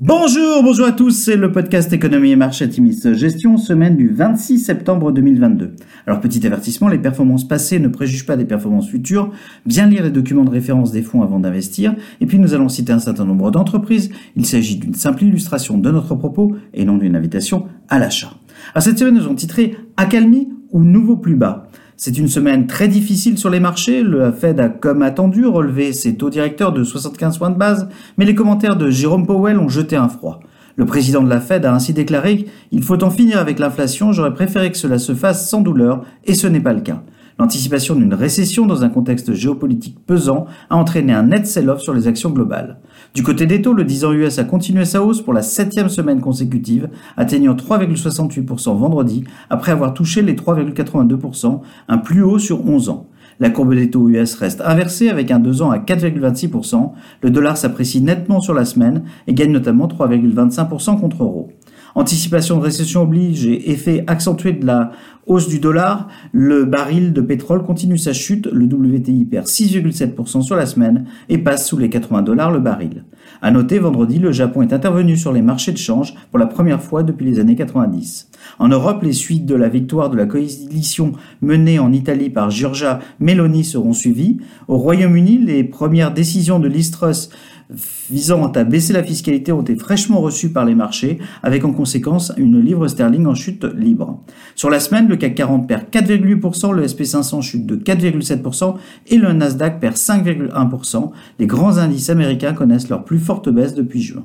Bonjour, bonjour à tous, c'est le podcast Économie et Marché Timis Gestion, semaine du 26 septembre 2022. Alors petit avertissement, les performances passées ne préjugent pas des performances futures, bien lire les documents de référence des fonds avant d'investir, et puis nous allons citer un certain nombre d'entreprises, il s'agit d'une simple illustration de notre propos et non d'une invitation à l'achat. Alors cette semaine nous avons titré Accalmie ou Nouveau plus bas? C'est une semaine très difficile sur les marchés. Le Fed a, comme attendu, relevé ses taux directeurs de 75 points de base, mais les commentaires de Jérôme Powell ont jeté un froid. Le président de la Fed a ainsi déclaré Il faut en finir avec l'inflation, j'aurais préféré que cela se fasse sans douleur, et ce n'est pas le cas. L'anticipation d'une récession dans un contexte géopolitique pesant a entraîné un net sell-off sur les actions globales. Du côté des taux, le 10 ans US a continué sa hausse pour la septième semaine consécutive, atteignant 3,68% vendredi, après avoir touché les 3,82%, un plus haut sur 11 ans. La courbe des taux US reste inversée avec un 2 ans à 4,26%. Le dollar s'apprécie nettement sur la semaine et gagne notamment 3,25% contre euro. Anticipation de récession oblige et effet accentué de la hausse du dollar, le baril de pétrole continue sa chute, le WTI perd 6,7% sur la semaine et passe sous les 80 dollars le baril. À noter, vendredi, le Japon est intervenu sur les marchés de change pour la première fois depuis les années 90. En Europe, les suites de la victoire de la coalition menée en Italie par Giorgia Meloni seront suivies. Au Royaume-Uni, les premières décisions de l'Istrus visant à baisser la fiscalité ont été fraîchement reçues par les marchés, avec en conséquence une livre sterling en chute libre. Sur la semaine, le CAC 40 perd 4,8%, le SP500 chute de 4,7% et le Nasdaq perd 5,1%. Les grands indices américains connaissent leur plus forte baisse depuis juin.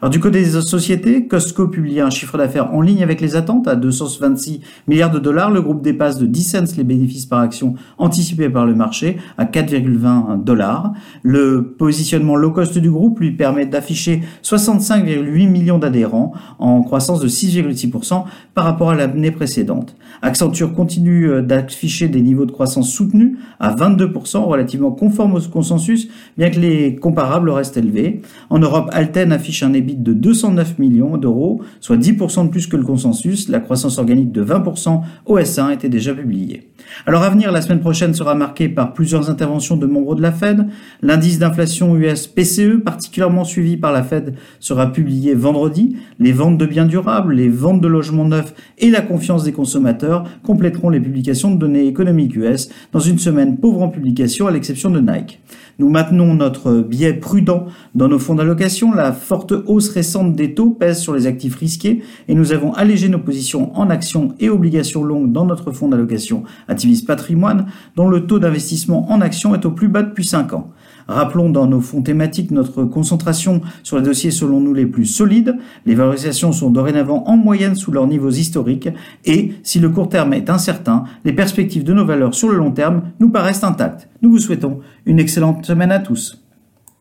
Alors du côté des sociétés, Costco publie un chiffre d'affaires en ligne avec les attentes à 226 milliards de dollars. Le groupe dépasse de 10 cents les bénéfices par action anticipés par le marché à 4,20 dollars. Le positionnement low cost du groupe lui permet d'afficher 65,8 millions d'adhérents en croissance de 6,6% par rapport à l'année précédente. Accenture continue euh, d'afficher des niveaux de croissance soutenus à 22%, relativement conformes au consensus, bien que les comparables restent élevés. En Europe, Alten affiche un de 209 millions d'euros, soit 10% de plus que le consensus. La croissance organique de 20% au S1 était déjà publiée. Alors à venir, la semaine prochaine sera marquée par plusieurs interventions de membres de la Fed. L'indice d'inflation US PCE, particulièrement suivi par la Fed, sera publié vendredi. Les ventes de biens durables, les ventes de logements neufs et la confiance des consommateurs compléteront les publications de données économiques US dans une semaine pauvre en publication à l'exception de Nike. Nous maintenons notre biais prudent dans nos fonds d'allocation. La forte hausse récente des taux pèse sur les actifs risqués et nous avons allégé nos positions en actions et obligations longues dans notre fonds d'allocation Activis Patrimoine, dont le taux d'investissement en actions est au plus bas depuis 5 ans. Rappelons dans nos fonds thématiques notre concentration sur les dossiers selon nous les plus solides. Les valorisations sont dorénavant en moyenne sous leurs niveaux historiques et, si le court terme est incertain, les perspectives de nos valeurs sur le long terme nous paraissent intactes. Nous vous souhaitons une excellente semaine à tous.